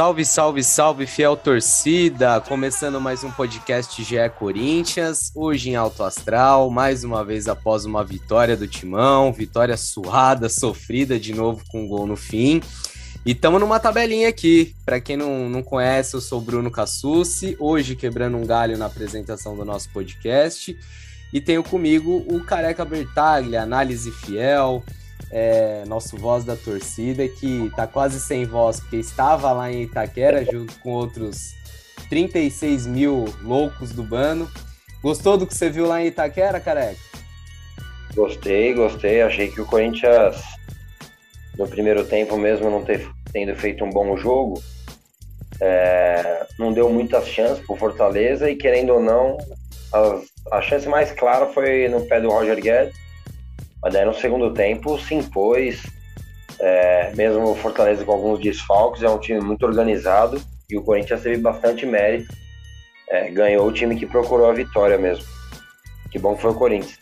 Salve, salve, salve, fiel torcida! Começando mais um podcast GE Corinthians, hoje em Alto Astral, mais uma vez após uma vitória do Timão, vitória suada, sofrida de novo com um gol no fim. E estamos numa tabelinha aqui. Para quem não, não conhece, eu sou Bruno Cassucci, hoje quebrando um galho na apresentação do nosso podcast. E tenho comigo o Careca Bertaglia, análise fiel, é, nosso voz da torcida, que tá quase sem voz, porque estava lá em Itaquera junto com outros 36 mil loucos do bando. Gostou do que você viu lá em Itaquera, Careca? Gostei, gostei. Achei que o Corinthians, no primeiro tempo mesmo, não ter, tendo feito um bom jogo, é, não deu muitas chances para o Fortaleza e, querendo ou não, as, a chance mais clara foi no pé do Roger Guedes. Mas daí no segundo tempo se impôs, é, mesmo o Fortaleza com alguns desfalques, é um time muito organizado e o Corinthians teve bastante mérito. É, ganhou o time que procurou a vitória mesmo. Que bom que foi o Corinthians.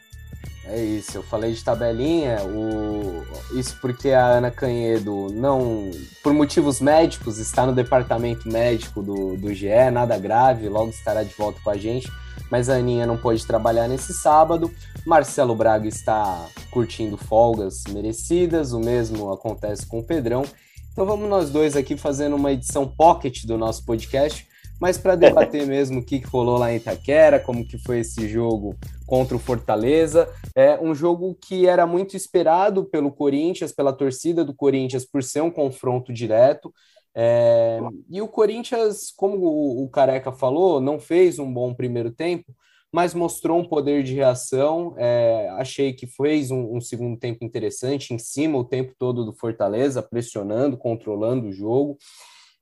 É isso, eu falei de tabelinha, o... isso porque a Ana Canhedo não, por motivos médicos, está no departamento médico do, do GE, nada grave, logo estará de volta com a gente, mas a Aninha não pôde trabalhar nesse sábado, Marcelo Braga está curtindo folgas merecidas, o mesmo acontece com o Pedrão, então vamos nós dois aqui fazendo uma edição pocket do nosso podcast, mas para debater mesmo o que rolou lá em Itaquera, como que foi esse jogo contra o Fortaleza, é um jogo que era muito esperado pelo Corinthians, pela torcida do Corinthians, por ser um confronto direto. É, e o Corinthians, como o Careca falou, não fez um bom primeiro tempo, mas mostrou um poder de reação. É, achei que fez um, um, segundo tempo interessante, em cima o tempo todo do Fortaleza, pressionando, controlando o jogo.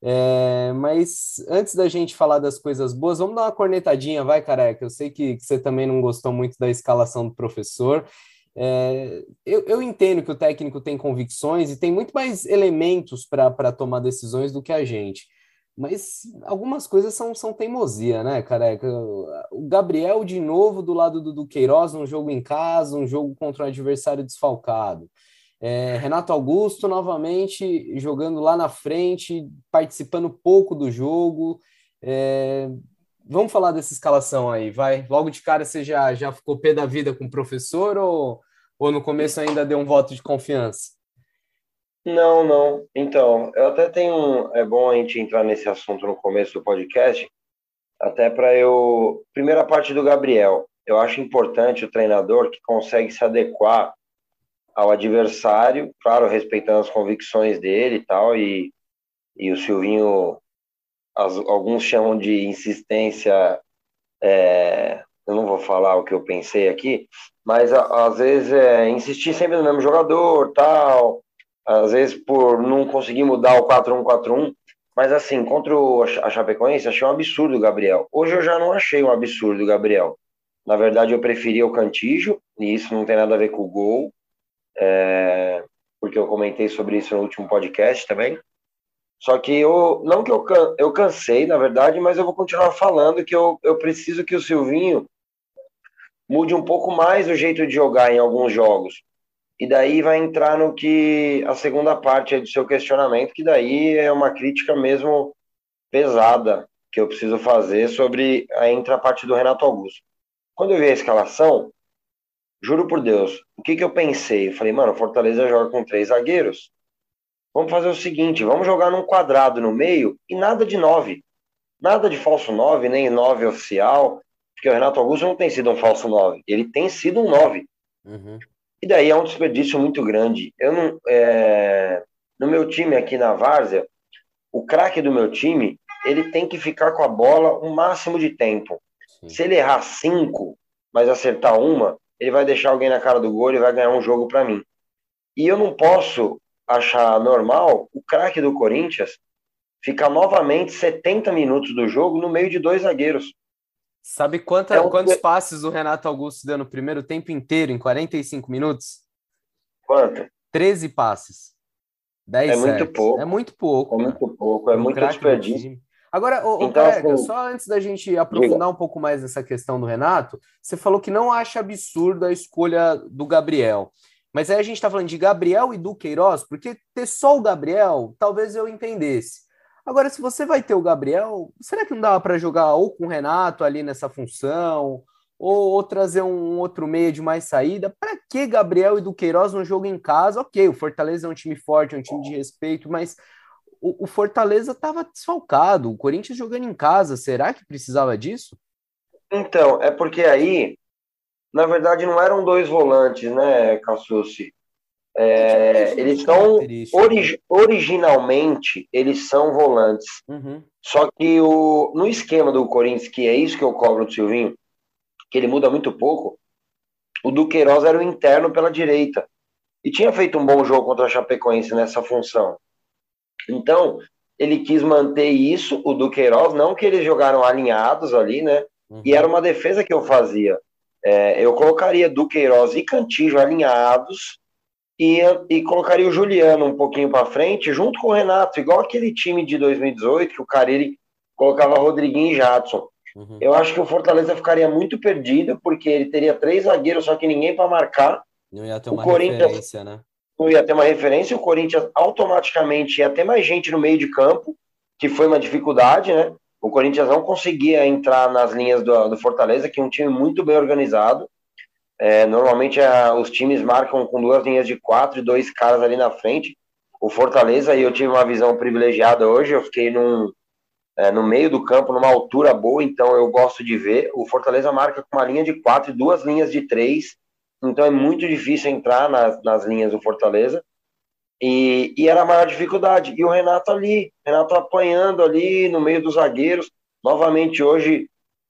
É, mas antes da gente falar das coisas boas, vamos dar uma cornetadinha, vai, careca. Eu sei que, que você também não gostou muito da escalação do professor. É, eu, eu, entendo que o técnico tem convicções e tem muito mais elementos para tomar decisões do que a gente. Mas algumas coisas são, são teimosia, né, careca? O Gabriel, de novo, do lado do, do Queiroz, um jogo em casa, um jogo contra um adversário desfalcado. É, Renato Augusto novamente jogando lá na frente, participando pouco do jogo. É, vamos falar dessa escalação aí, vai. Logo de cara você já, já ficou pé da vida com o professor ou, ou no começo ainda deu um voto de confiança? Não, não. Então, eu até tenho. É bom a gente entrar nesse assunto no começo do podcast, até para eu. Primeira parte do Gabriel. Eu acho importante o treinador que consegue se adequar ao adversário, claro, respeitando as convicções dele e tal, e, e o Silvinho, as, alguns chamam de insistência, é, eu não vou falar o que eu pensei aqui, mas às vezes é, insistir sempre no mesmo jogador, tal, às vezes por não conseguir mudar o 4-1-4-1, mas assim, contra o, a Chapecoense, achei um absurdo o Gabriel. Hoje eu já não achei um absurdo o Gabriel. Na verdade, eu preferia o Cantígio, e isso não tem nada a ver com o gol, é, porque eu comentei sobre isso no último podcast também. Só que eu, não que eu, eu cansei, na verdade, mas eu vou continuar falando que eu, eu preciso que o Silvinho mude um pouco mais o jeito de jogar em alguns jogos. E daí vai entrar no que a segunda parte do seu questionamento, que daí é uma crítica mesmo pesada que eu preciso fazer sobre a entra parte do Renato Augusto. Quando eu vi a escalação, Juro por Deus, o que, que eu pensei? Eu falei, mano, Fortaleza joga com três zagueiros. Vamos fazer o seguinte, vamos jogar num quadrado no meio e nada de nove. Nada de falso nove, nem nove oficial, porque o Renato Augusto não tem sido um falso nove, ele tem sido um nove. Uhum. E daí é um desperdício muito grande. Eu não, é... No meu time aqui na Várzea, o craque do meu time, ele tem que ficar com a bola o máximo de tempo. Sim. Se ele errar cinco, mas acertar uma, ele vai deixar alguém na cara do gol e vai ganhar um jogo para mim. E eu não posso achar normal o craque do Corinthians fica novamente 70 minutos do jogo no meio de dois zagueiros. Sabe quanta, é um... quantos passes o Renato Augusto deu no primeiro tempo inteiro, em 45 minutos? Quanto? 13 passes. 10 é muito pouco. É muito pouco. É muito pouco, é um muito desperdício. Agora, o, então, assim, só antes da gente aprofundar diga. um pouco mais nessa questão do Renato, você falou que não acha absurdo a escolha do Gabriel. Mas aí a gente está falando de Gabriel e do Queiroz, porque ter só o Gabriel, talvez eu entendesse. Agora, se você vai ter o Gabriel, será que não dava para jogar ou com o Renato ali nessa função, ou, ou trazer um outro meio de mais saída? Para que Gabriel e Duqueiroz no jogo em casa? Ok, o Fortaleza é um time forte, é um time de respeito, mas o, o Fortaleza estava desfalcado, o Corinthians jogando em casa, será que precisava disso? Então, é porque aí, na verdade, não eram dois volantes, né, Cassucci? É, eles são ori originalmente eles são volantes. Uhum. Só que o, no esquema do Corinthians, que é isso que eu cobro do Silvinho, que ele muda muito pouco, o Duqueiroz era o interno pela direita. E tinha feito um bom jogo contra a Chapecoense nessa função. Então, ele quis manter isso, o Duqueiroz, não que eles jogaram alinhados ali, né? Uhum. E era uma defesa que eu fazia. É, eu colocaria Duqueiroz e Cantijo alinhados e, e colocaria o Juliano um pouquinho para frente, junto com o Renato, igual aquele time de 2018 que o Carilli colocava Rodriguinho e Jadson. Uhum. Eu acho que o Fortaleza ficaria muito perdido, porque ele teria três zagueiros, só que ninguém para marcar. Não ia ter uma o referência, né? Não ia ter uma referência, o Corinthians automaticamente ia ter mais gente no meio de campo, que foi uma dificuldade, né? O Corinthians não conseguia entrar nas linhas do, do Fortaleza, que é um time muito bem organizado. É, normalmente a, os times marcam com duas linhas de quatro e dois caras ali na frente. O Fortaleza, e eu tive uma visão privilegiada hoje, eu fiquei num, é, no meio do campo, numa altura boa, então eu gosto de ver. O Fortaleza marca com uma linha de quatro e duas linhas de três, então é muito difícil entrar nas, nas linhas do Fortaleza. E, e era a maior dificuldade. E o Renato ali, Renato apanhando ali no meio dos zagueiros, novamente hoje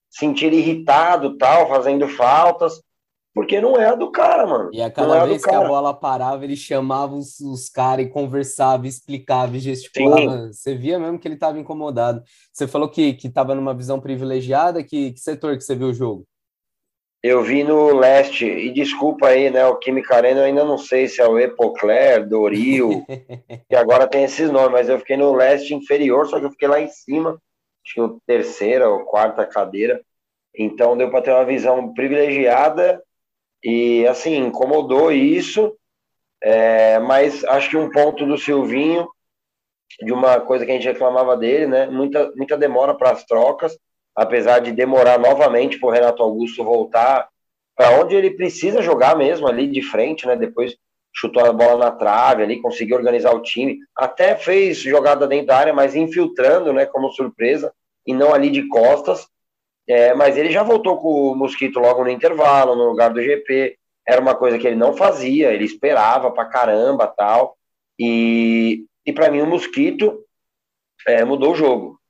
sentir irritado, tal, fazendo faltas. Porque não é a do cara, mano. E a cada é vez que a bola parava, ele chamava os, os caras e conversava, explicava e gesticulava. Sim. Você via mesmo que ele estava incomodado. Você falou que estava numa visão privilegiada. Que, que setor que você viu o jogo? Eu vi no leste, e desculpa aí, né? O Química Arena, eu ainda não sei se é o Epocler, Doril, que agora tem esses nomes, mas eu fiquei no leste inferior, só que eu fiquei lá em cima, acho que terceira ou quarta cadeira. Então deu para ter uma visão privilegiada e assim, incomodou isso, é, mas acho que um ponto do Silvinho, de uma coisa que a gente reclamava dele, né? Muita, muita demora para as trocas, apesar de demorar novamente para o Renato Augusto voltar para onde ele precisa jogar mesmo, ali de frente, né? Depois chutou a bola na trave ali, conseguiu organizar o time, até fez jogada dentro da área, mas infiltrando, né? Como surpresa, e não ali de costas. É, mas ele já voltou com o Mosquito logo no intervalo, no lugar do GP. Era uma coisa que ele não fazia, ele esperava pra caramba tal. E, e para mim o Mosquito é, mudou o jogo.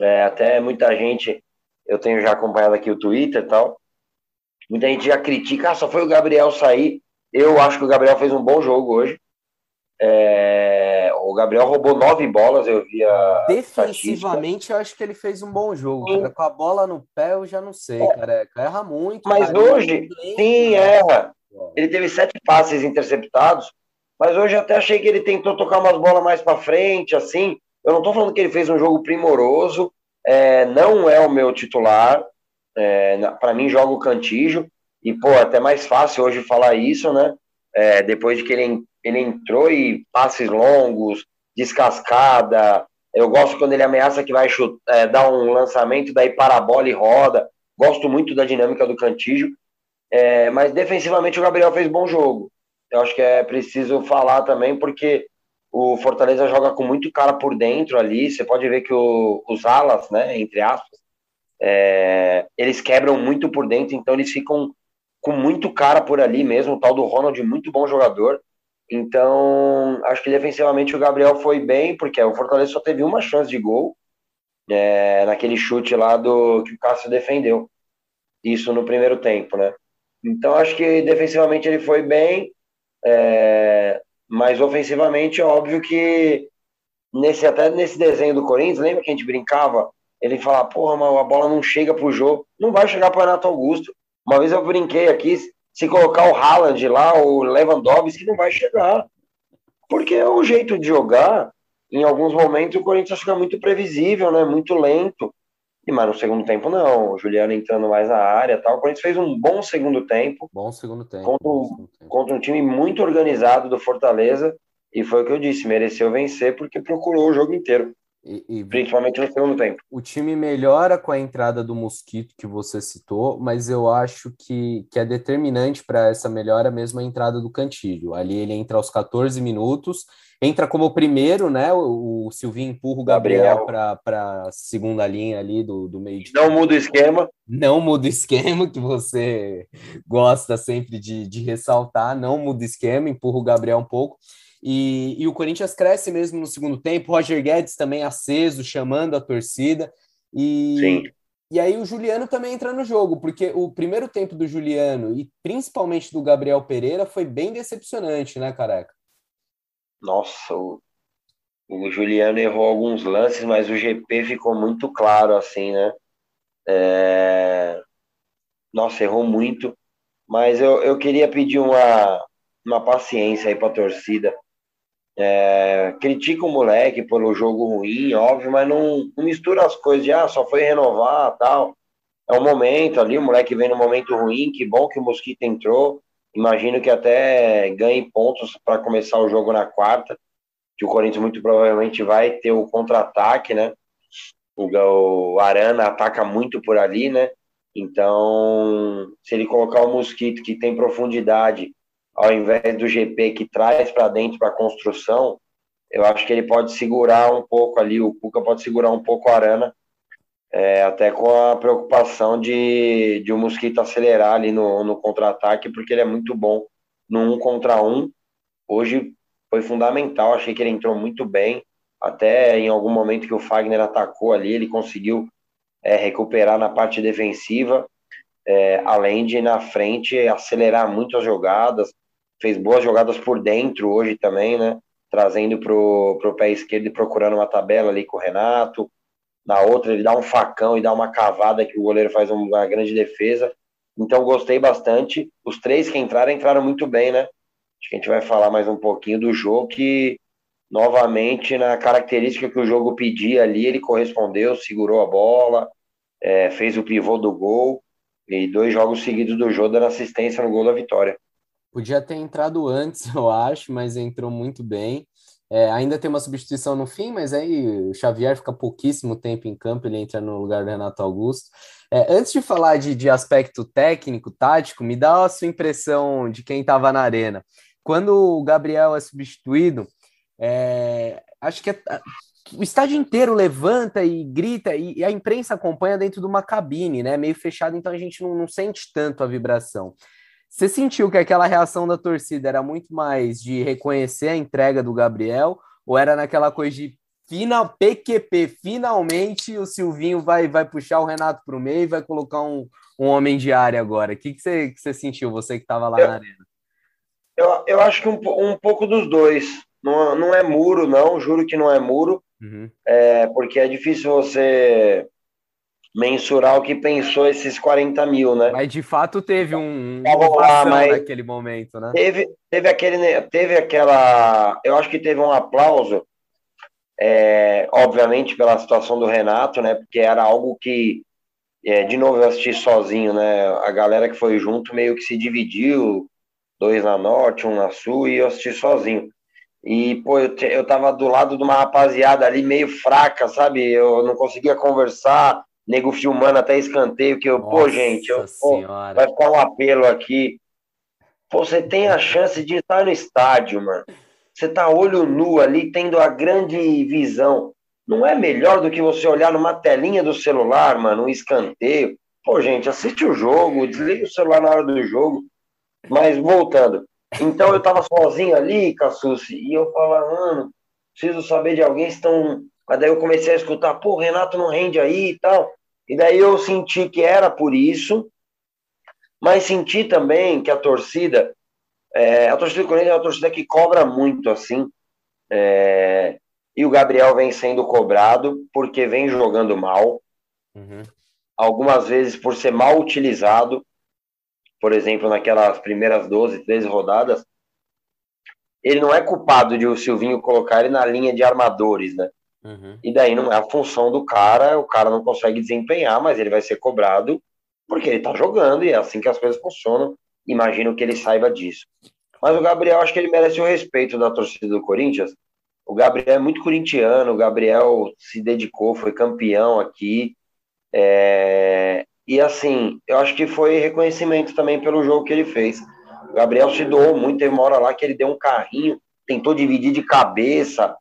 É, até muita gente, eu tenho já acompanhado aqui o Twitter e tal, muita gente já critica, ah, só foi o Gabriel sair. Eu acho que o Gabriel fez um bom jogo hoje. É, o Gabriel roubou nove bolas, eu vi a. Defensivamente, eu acho que ele fez um bom jogo. Cara. Com a bola no pé, eu já não sei, é. careca. Erra muito. Mas cara. hoje, sim, erra. Ele teve sete passes interceptados, mas hoje até achei que ele tentou tocar umas bolas mais para frente, assim. Eu não tô falando que ele fez um jogo primoroso, é, não é o meu titular. É, para mim, joga o Cantijo. E, pô, é até mais fácil hoje falar isso, né? É, depois de que ele ele entrou e passes longos, descascada. Eu gosto quando ele ameaça que vai chutar, é, dar um lançamento, daí para a bola e roda. Gosto muito da dinâmica do Cantígio. É, mas defensivamente o Gabriel fez bom jogo. Eu acho que é preciso falar também, porque o Fortaleza joga com muito cara por dentro ali. Você pode ver que o, os alas, né, entre aspas, é, eles quebram muito por dentro, então eles ficam com muito cara por ali mesmo. O tal do Ronald, muito bom jogador. Então, acho que defensivamente o Gabriel foi bem, porque o Fortaleza só teve uma chance de gol é, naquele chute lá do que o Cássio defendeu. Isso no primeiro tempo, né? Então, acho que defensivamente ele foi bem, é, mas ofensivamente, óbvio que nesse, até nesse desenho do Corinthians, lembra que a gente brincava? Ele falava, porra, mas a bola não chega pro jogo. Não vai chegar pro Renato Augusto. Uma vez eu brinquei aqui, se colocar o Haaland lá, o Lewandowski, não vai chegar. Porque é o jeito de jogar. Em alguns momentos o Corinthians fica muito previsível, né? Muito lento. E mas no segundo tempo não, o Juliano entrando mais na área, tal. O Corinthians fez um bom segundo tempo. Bom segundo tempo. Contra um, segundo tempo. contra um time muito organizado do Fortaleza. E foi o que eu disse, mereceu vencer porque procurou o jogo inteiro, E, e principalmente no segundo tempo. o time melhora com a entrada do Mosquito que você citou, mas eu acho que, que é determinante para essa melhora mesmo a entrada do Cantilho. Ali ele entra aos 14 minutos, entra como primeiro, né? O, o Silvinho empurra o Gabriel Gabriel. para a segunda linha ali do, do meio de Não muda o esquema. não muda o esquema, que você gosta sempre de, de ressaltar, não muda o esquema, empurra o Gabriel um pouco. E, e o Corinthians cresce mesmo no segundo tempo, Roger Guedes também aceso, chamando a torcida. E, Sim. e aí o Juliano também entra no jogo, porque o primeiro tempo do Juliano e principalmente do Gabriel Pereira foi bem decepcionante, né, careca? Nossa, o, o Juliano errou alguns lances, mas o GP ficou muito claro, assim, né? É, Nossa, errou muito. Mas eu, eu queria pedir uma, uma paciência aí pra torcida. É, critica o moleque pelo jogo ruim, óbvio, mas não, não mistura as coisas de ah, só foi renovar tal. É um momento ali, o moleque vem no momento ruim, que bom que o Mosquito entrou. Imagino que até ganhe pontos para começar o jogo na quarta, que o Corinthians muito provavelmente vai ter o contra-ataque, né? O, o Arana ataca muito por ali, né? Então, se ele colocar o Mosquito, que tem profundidade, ao invés do GP que traz para dentro para construção, eu acho que ele pode segurar um pouco ali, o Cuca pode segurar um pouco o Arana, é, até com a preocupação de, de o Mosquito acelerar ali no, no contra-ataque, porque ele é muito bom no um contra um. Hoje foi fundamental, achei que ele entrou muito bem, até em algum momento que o Fagner atacou ali, ele conseguiu é, recuperar na parte defensiva, é, além de na frente acelerar muito as jogadas, fez boas jogadas por dentro hoje também, né? Trazendo pro, pro pé esquerdo e procurando uma tabela ali com o Renato. Na outra, ele dá um facão e dá uma cavada que o goleiro faz uma grande defesa. Então, gostei bastante. Os três que entraram, entraram muito bem, né? Acho que a gente vai falar mais um pouquinho do jogo que, novamente, na característica que o jogo pedia ali, ele correspondeu, segurou a bola, é, fez o pivô do gol e dois jogos seguidos do jogo dando assistência no gol da vitória. Podia ter entrado antes, eu acho, mas entrou muito bem. É, ainda tem uma substituição no fim, mas aí o Xavier fica pouquíssimo tempo em campo, ele entra no lugar do Renato Augusto. É, antes de falar de, de aspecto técnico, tático, me dá a sua impressão de quem estava na arena. Quando o Gabriel é substituído, é, acho que é, o estádio inteiro levanta e grita, e, e, a imprensa acompanha dentro de uma cabine, né? Meio fechado, então a gente não, não sente tanto a vibração. Você sentiu que aquela reação da torcida era muito mais de reconhecer a entrega do Gabriel, ou era naquela coisa de final PQP, finalmente o Silvinho vai, vai puxar o Renato para o meio e vai colocar um, um homem de área agora? O que, que, você, que você sentiu, você que estava lá eu, na arena? Eu, eu acho que um, um pouco dos dois. Não, não é muro, não, juro que não é muro, uhum. é, porque é difícil você mensurar o que pensou esses 40 mil, né? Mas de fato teve um, lá, mas naquele momento, né? Teve, teve aquele, teve aquela, eu acho que teve um aplauso, é, obviamente pela situação do Renato, né? Porque era algo que, é, de novo, eu assisti sozinho, né? A galera que foi junto meio que se dividiu, dois na norte, um na sul, e eu assisti sozinho. E, pô, eu, eu tava do lado de uma rapaziada ali meio fraca, sabe? Eu não conseguia conversar, nego filmando até escanteio, que eu, Nossa pô, gente, eu, pô, vai ficar um apelo aqui. Pô, você tem a chance de estar no estádio, mano. Você tá olho nu ali, tendo a grande visão. Não é melhor do que você olhar numa telinha do celular, mano, um escanteio. Pô, gente, assiste o jogo, desliga o celular na hora do jogo. Mas voltando. Então eu tava sozinho ali, Cassucci, e eu falava, mano, preciso saber de alguém estão. Mas daí eu comecei a escutar, pô, o Renato não rende aí e tal. E daí eu senti que era por isso, mas senti também que a torcida, é, a torcida do Corinthians é uma torcida que cobra muito, assim. É, E o Gabriel vem sendo cobrado porque vem jogando mal. Uhum. Algumas vezes por ser mal utilizado. Por exemplo, naquelas primeiras 12, 13 rodadas. Ele não é culpado de o Silvinho colocar ele na linha de armadores, né? Uhum. E daí não é a função do cara, o cara não consegue desempenhar, mas ele vai ser cobrado porque ele tá jogando e é assim que as coisas funcionam. Imagino que ele saiba disso. Mas o Gabriel, acho que ele merece o respeito da torcida do Corinthians. O Gabriel é muito corintiano, o Gabriel se dedicou, foi campeão aqui. É... E assim, eu acho que foi reconhecimento também pelo jogo que ele fez. O Gabriel se doou muito, teve uma hora lá que ele deu um carrinho, tentou dividir de cabeça,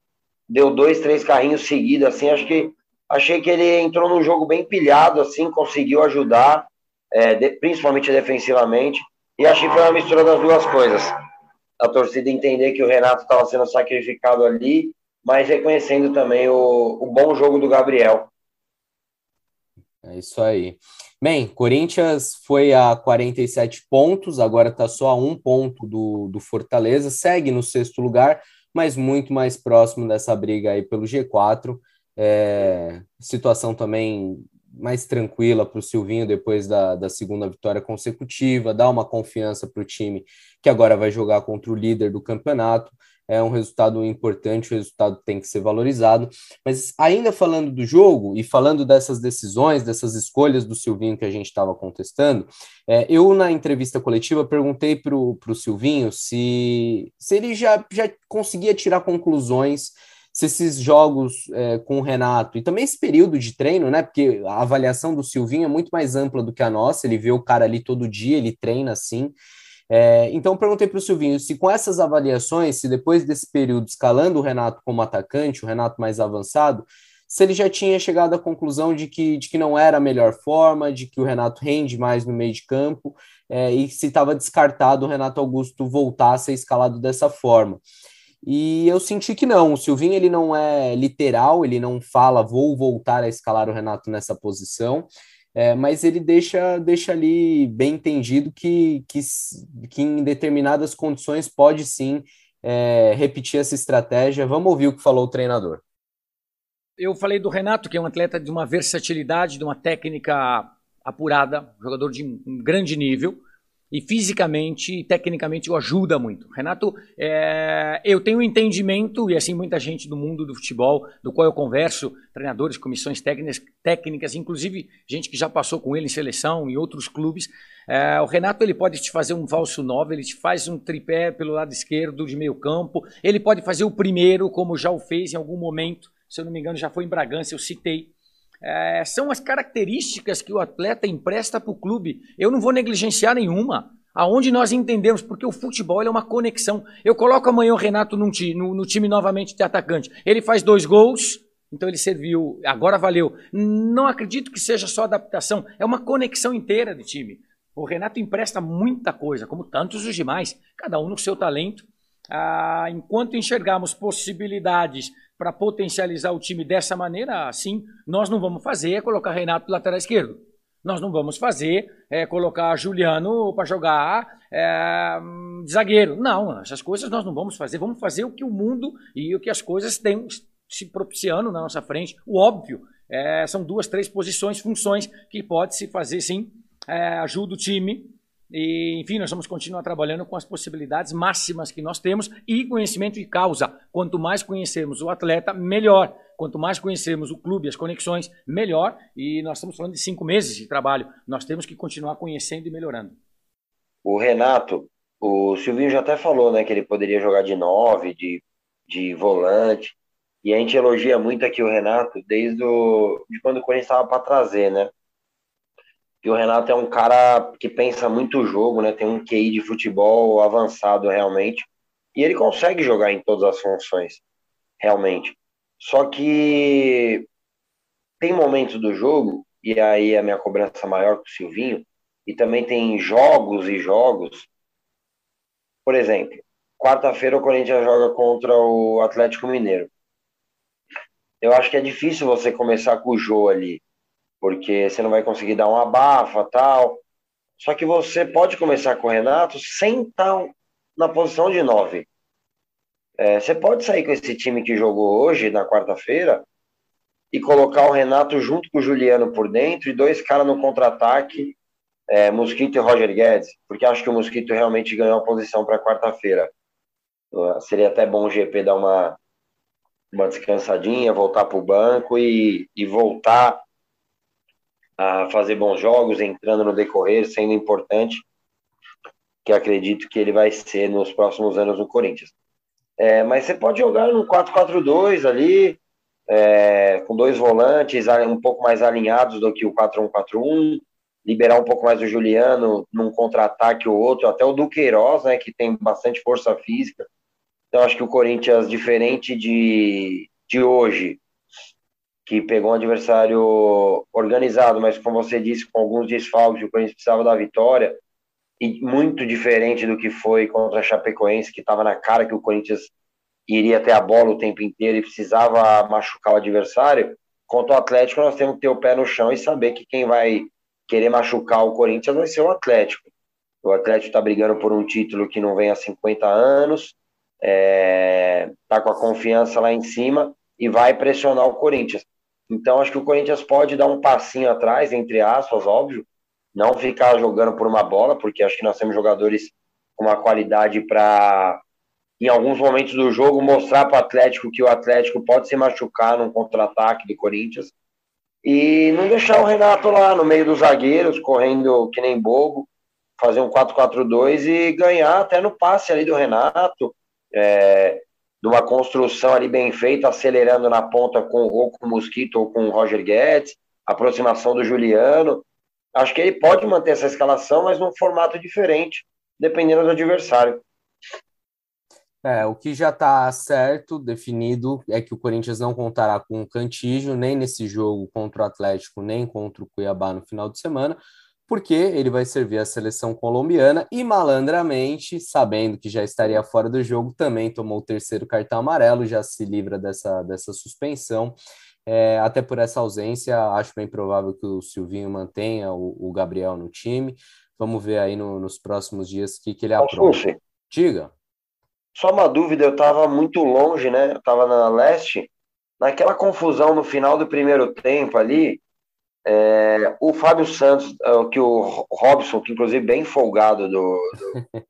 deu dois, três carrinhos seguidos, assim, acho que achei que ele entrou num jogo bem pilhado, assim, conseguiu ajudar, é, de, principalmente defensivamente, e achei que foi uma mistura das duas coisas. A torcida entender que o Renato estava sendo sacrificado ali, mas reconhecendo também o, o bom jogo do Gabriel. É isso aí. Bem, Corinthians foi a 47 pontos, agora está só a um ponto do, do Fortaleza, segue no sexto lugar, mas muito mais próximo dessa briga aí pelo G4. É, situação também mais tranquila para o Silvinho depois da, da segunda vitória consecutiva, dá uma confiança para o time que agora vai jogar contra o líder do campeonato. É um resultado importante, o resultado tem que ser valorizado. Mas ainda falando do jogo e falando dessas decisões, dessas escolhas do Silvinho que a gente estava contestando, é, eu na entrevista coletiva perguntei para o Silvinho se, se ele já, já conseguia tirar conclusões se esses jogos é, com o Renato e também esse período de treino, né? Porque a avaliação do Silvinho é muito mais ampla do que a nossa, ele vê o cara ali todo dia, ele treina assim. É, então perguntei para o Silvinho se com essas avaliações, se depois desse período escalando o Renato como atacante, o Renato mais avançado, se ele já tinha chegado à conclusão de que, de que não era a melhor forma, de que o Renato rende mais no meio de campo, é, e se estava descartado o Renato Augusto voltar a ser escalado dessa forma. E eu senti que não, o Silvinho ele não é literal, ele não fala vou voltar a escalar o Renato nessa posição, é, mas ele deixa, deixa ali bem entendido que, que, que em determinadas condições pode sim é, repetir essa estratégia. Vamos ouvir o que falou o treinador. Eu falei do Renato, que é um atleta de uma versatilidade, de uma técnica apurada, jogador de um grande nível e fisicamente e tecnicamente o ajuda muito. Renato, é, eu tenho um entendimento, e assim muita gente do mundo do futebol, do qual eu converso, treinadores, comissões técnicas, técnicas inclusive gente que já passou com ele em seleção, em outros clubes, é, o Renato ele pode te fazer um falso 9, ele te faz um tripé pelo lado esquerdo de meio campo, ele pode fazer o primeiro, como já o fez em algum momento, se eu não me engano já foi em Bragança, eu citei, é, são as características que o atleta empresta para o clube. Eu não vou negligenciar nenhuma. Aonde nós entendemos, porque o futebol é uma conexão. Eu coloco amanhã o Renato no, no time novamente de atacante. Ele faz dois gols, então ele serviu, agora valeu. Não acredito que seja só adaptação, é uma conexão inteira de time. O Renato empresta muita coisa, como tantos os demais, cada um no seu talento. Ah, enquanto enxergarmos possibilidades para potencializar o time dessa maneira, sim, nós não vamos fazer é colocar Renato lateral esquerdo. Nós não vamos fazer é colocar Juliano para jogar é, zagueiro. Não, essas coisas nós não vamos fazer. Vamos fazer o que o mundo e o que as coisas têm se propiciando na nossa frente. O óbvio, é, são duas, três posições, funções que pode se fazer sim. É, ajuda o time, e, enfim, nós vamos continuar trabalhando com as possibilidades máximas que nós temos e conhecimento de causa. Quanto mais conhecermos o atleta, melhor. Quanto mais conhecermos o clube, as conexões, melhor. E nós estamos falando de cinco meses de trabalho. Nós temos que continuar conhecendo e melhorando. O Renato, o Silvinho já até falou, né, que ele poderia jogar de nove, de, de volante. E a gente elogia muito aqui o Renato desde o, de quando o Corinthians estava para trazer, né? E o Renato é um cara que pensa muito o jogo, né? Tem um QI de futebol avançado realmente. E ele consegue jogar em todas as funções, realmente. Só que tem momentos do jogo, e aí a minha cobrança maior com o Silvinho, e também tem jogos e jogos. Por exemplo, quarta-feira o Corinthians joga contra o Atlético Mineiro. Eu acho que é difícil você começar com o Jô ali porque você não vai conseguir dar um abafa tal. Só que você pode começar com o Renato sem estar na posição de nove. É, você pode sair com esse time que jogou hoje, na quarta-feira, e colocar o Renato junto com o Juliano por dentro e dois caras no contra-ataque, é, Mosquito e Roger Guedes, porque acho que o Mosquito realmente ganhou a posição para quarta-feira. Seria até bom o GP dar uma, uma descansadinha, voltar para o banco e, e voltar a fazer bons jogos, entrando no decorrer, sendo importante, que acredito que ele vai ser nos próximos anos no Corinthians. É, mas você pode jogar no 4-4-2 ali, é, com dois volantes um pouco mais alinhados do que o 4-1-4-1, liberar um pouco mais o Juliano num contra-ataque ou outro, até o Duqueiroz, né, que tem bastante força física. Então acho que o Corinthians, diferente de, de hoje, que pegou um adversário organizado, mas como você disse, com alguns desfalques, o Corinthians precisava da vitória, e muito diferente do que foi contra a Chapecoense, que estava na cara que o Corinthians iria ter a bola o tempo inteiro e precisava machucar o adversário. Contra o Atlético, nós temos que ter o pé no chão e saber que quem vai querer machucar o Corinthians vai ser o Atlético. O Atlético está brigando por um título que não vem há 50 anos, está é, tá com a confiança lá em cima e vai pressionar o Corinthians. Então, acho que o Corinthians pode dar um passinho atrás, entre aspas, óbvio, não ficar jogando por uma bola, porque acho que nós temos jogadores com uma qualidade para, em alguns momentos do jogo, mostrar para o Atlético que o Atlético pode se machucar num contra-ataque do Corinthians. E não deixar o Renato lá no meio dos zagueiros, correndo que nem bobo, fazer um 4-4-2 e ganhar até no passe ali do Renato, é, numa construção ali bem feita, acelerando na ponta com ou com o Mosquito ou com o Roger Guedes, aproximação do Juliano. Acho que ele pode manter essa escalação, mas num formato diferente, dependendo do adversário. É, o que já está certo, definido, é que o Corinthians não contará com o Cantígio, nem nesse jogo contra o Atlético, nem contra o Cuiabá no final de semana, porque ele vai servir a seleção colombiana e malandramente, sabendo que já estaria fora do jogo, também tomou o terceiro cartão amarelo, já se livra dessa, dessa suspensão. É, até por essa ausência, acho bem provável que o Silvinho mantenha o, o Gabriel no time. Vamos ver aí no, nos próximos dias o que, que ele aprova. Diga. Só uma dúvida, eu estava muito longe, né? Eu estava na leste. Naquela confusão no final do primeiro tempo ali, é, o Fábio Santos, é, que o Robson, que inclusive bem folgado do,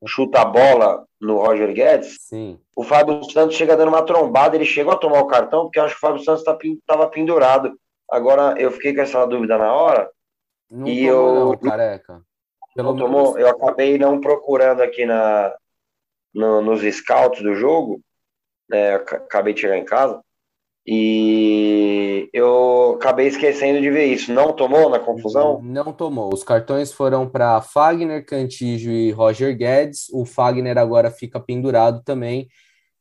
do chuta a bola no Roger Guedes, Sim. o Fábio Santos chega dando uma trombada, ele chegou a tomar o cartão, porque eu acho que o Fábio Santos estava tá, pendurado. Agora eu fiquei com essa dúvida na hora. Não e tomou, eu não, careca. Pelo não tomou, eu acabei não procurando aqui na, no, nos scouts do jogo, né, acabei de chegar em casa, e eu acabei esquecendo de ver isso. Não tomou na confusão? Não tomou. Os cartões foram para Fagner, Cantígio e Roger Guedes. O Fagner agora fica pendurado também,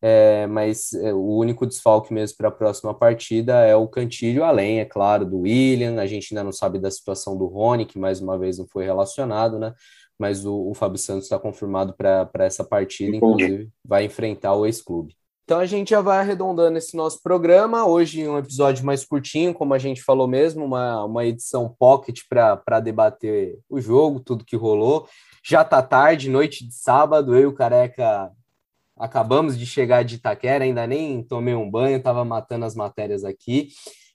é, mas é, o único desfalque mesmo para a próxima partida é o Cantígio, além, é claro, do William. A gente ainda não sabe da situação do Rony, que mais uma vez não foi relacionado, né? mas o, o Fábio Santos está confirmado para essa partida, inclusive vai enfrentar o ex-clube. Então a gente já vai arredondando esse nosso programa. Hoje um episódio mais curtinho, como a gente falou mesmo, uma, uma edição pocket para debater o jogo, tudo que rolou. Já tá tarde, noite de sábado, eu e o Careca acabamos de chegar de Itaquera, ainda nem tomei um banho, estava matando as matérias aqui.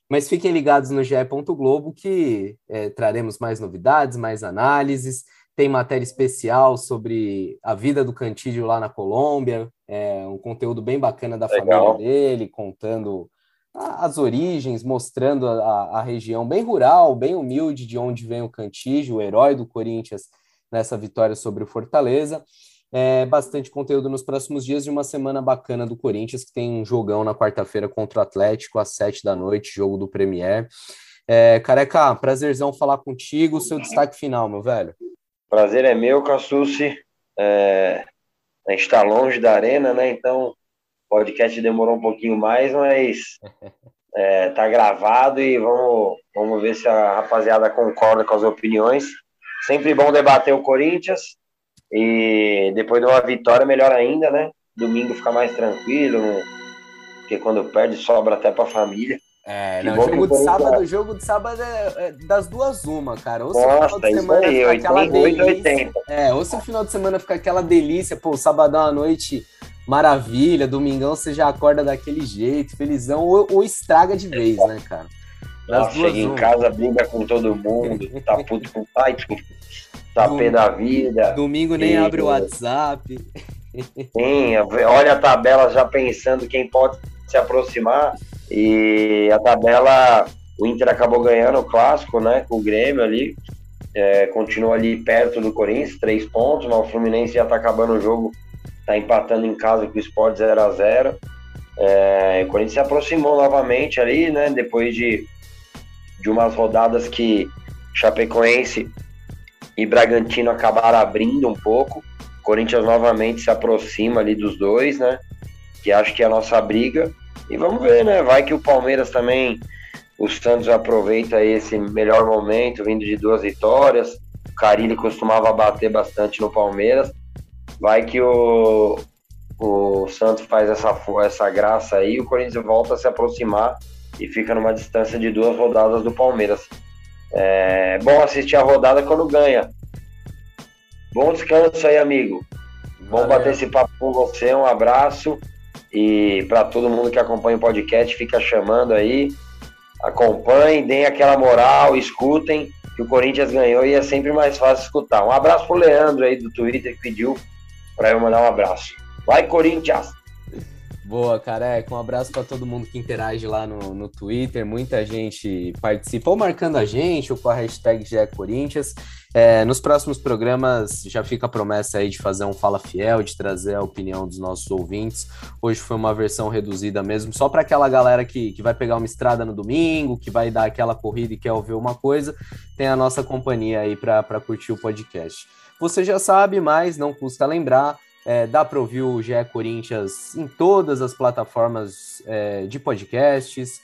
Mas fiquem ligados no GE. Globo que é, traremos mais novidades, mais análises tem matéria especial sobre a vida do Cantídio lá na Colômbia, é um conteúdo bem bacana da Legal. família dele, contando as origens, mostrando a, a, região bem rural, bem humilde de onde vem o Cantígio, o herói do Corinthians nessa vitória sobre o Fortaleza. É, bastante conteúdo nos próximos dias e uma semana bacana do Corinthians, que tem um jogão na quarta-feira contra o Atlético, às sete da noite, jogo do Premier. É, careca, prazerzão falar contigo. Seu destaque final, meu velho. Prazer é meu, Cassucci. É, a gente está longe da arena, né? Então, o podcast demorou um pouquinho mais, mas é, tá gravado e vamos, vamos ver se a rapaziada concorda com as opiniões. Sempre bom debater o Corinthians e depois de uma vitória, melhor ainda, né? Domingo fica mais tranquilo, porque quando perde sobra até para a família. É, não, jogo de sábado, jogo de sábado é, é das duas uma, cara. Ou se Nossa, o final de semana aí, fica aquela delícia. 80. É, ou se o final de semana fica aquela delícia, pô, sabadão à noite maravilha, domingão você já acorda daquele jeito, felizão, ou, ou estraga de vez, né, cara? Das chega em casa, briga com todo mundo, tá puto com o pai, tá pé da vida. Domingo nem e... abre o WhatsApp. Sim, olha a tabela já pensando quem pode se aproximar. E a tabela, o Inter acabou ganhando o clássico, né? Com o Grêmio ali. É, continua ali perto do Corinthians, três pontos, mas o Fluminense já tá acabando o jogo, tá empatando em casa com o Sport 0 a 0 é, O Corinthians se aproximou novamente ali, né? Depois de, de umas rodadas que Chapecoense e Bragantino acabaram abrindo um pouco. Corinthians novamente se aproxima ali dos dois, né? Que acho que é a nossa briga. E vamos ver, né? Vai que o Palmeiras também, o Santos aproveita esse melhor momento, vindo de duas vitórias. O Carilli costumava bater bastante no Palmeiras. Vai que o, o Santos faz essa, essa graça aí, o Corinthians volta a se aproximar e fica numa distância de duas rodadas do Palmeiras. É bom assistir a rodada quando ganha. Bom descanso aí, amigo. Bom bater esse papo com você. Um abraço. E para todo mundo que acompanha o podcast, fica chamando aí. Acompanhem, deem aquela moral, escutem, que o Corinthians ganhou e é sempre mais fácil escutar. Um abraço pro Leandro aí do Twitter que pediu para eu mandar um abraço. Vai, Corinthians! Boa, careca. Um abraço para todo mundo que interage lá no, no Twitter. Muita gente participa ou marcando a gente ou com a hashtag GE Corinthians. É, nos próximos programas já fica a promessa aí de fazer um Fala Fiel, de trazer a opinião dos nossos ouvintes. Hoje foi uma versão reduzida mesmo, só para aquela galera que, que vai pegar uma estrada no domingo, que vai dar aquela corrida e quer ouvir uma coisa. Tem a nossa companhia aí para curtir o podcast. Você já sabe, mas não custa lembrar é, dá para ouvir o GE Corinthians em todas as plataformas é, de podcasts,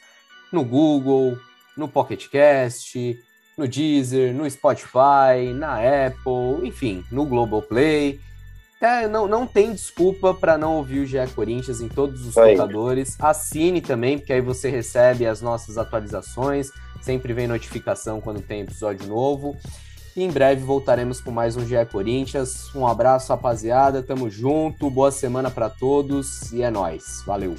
no Google, no Pocket Cast, no Deezer, no Spotify, na Apple, enfim, no Globoplay. É, não, não tem desculpa para não ouvir o GE Corinthians em todos os computadores. Assine também, porque aí você recebe as nossas atualizações. Sempre vem notificação quando tem episódio novo. E em breve voltaremos com mais um GE Corinthians. Um abraço, rapaziada. Tamo junto. Boa semana para todos e é nós. Valeu.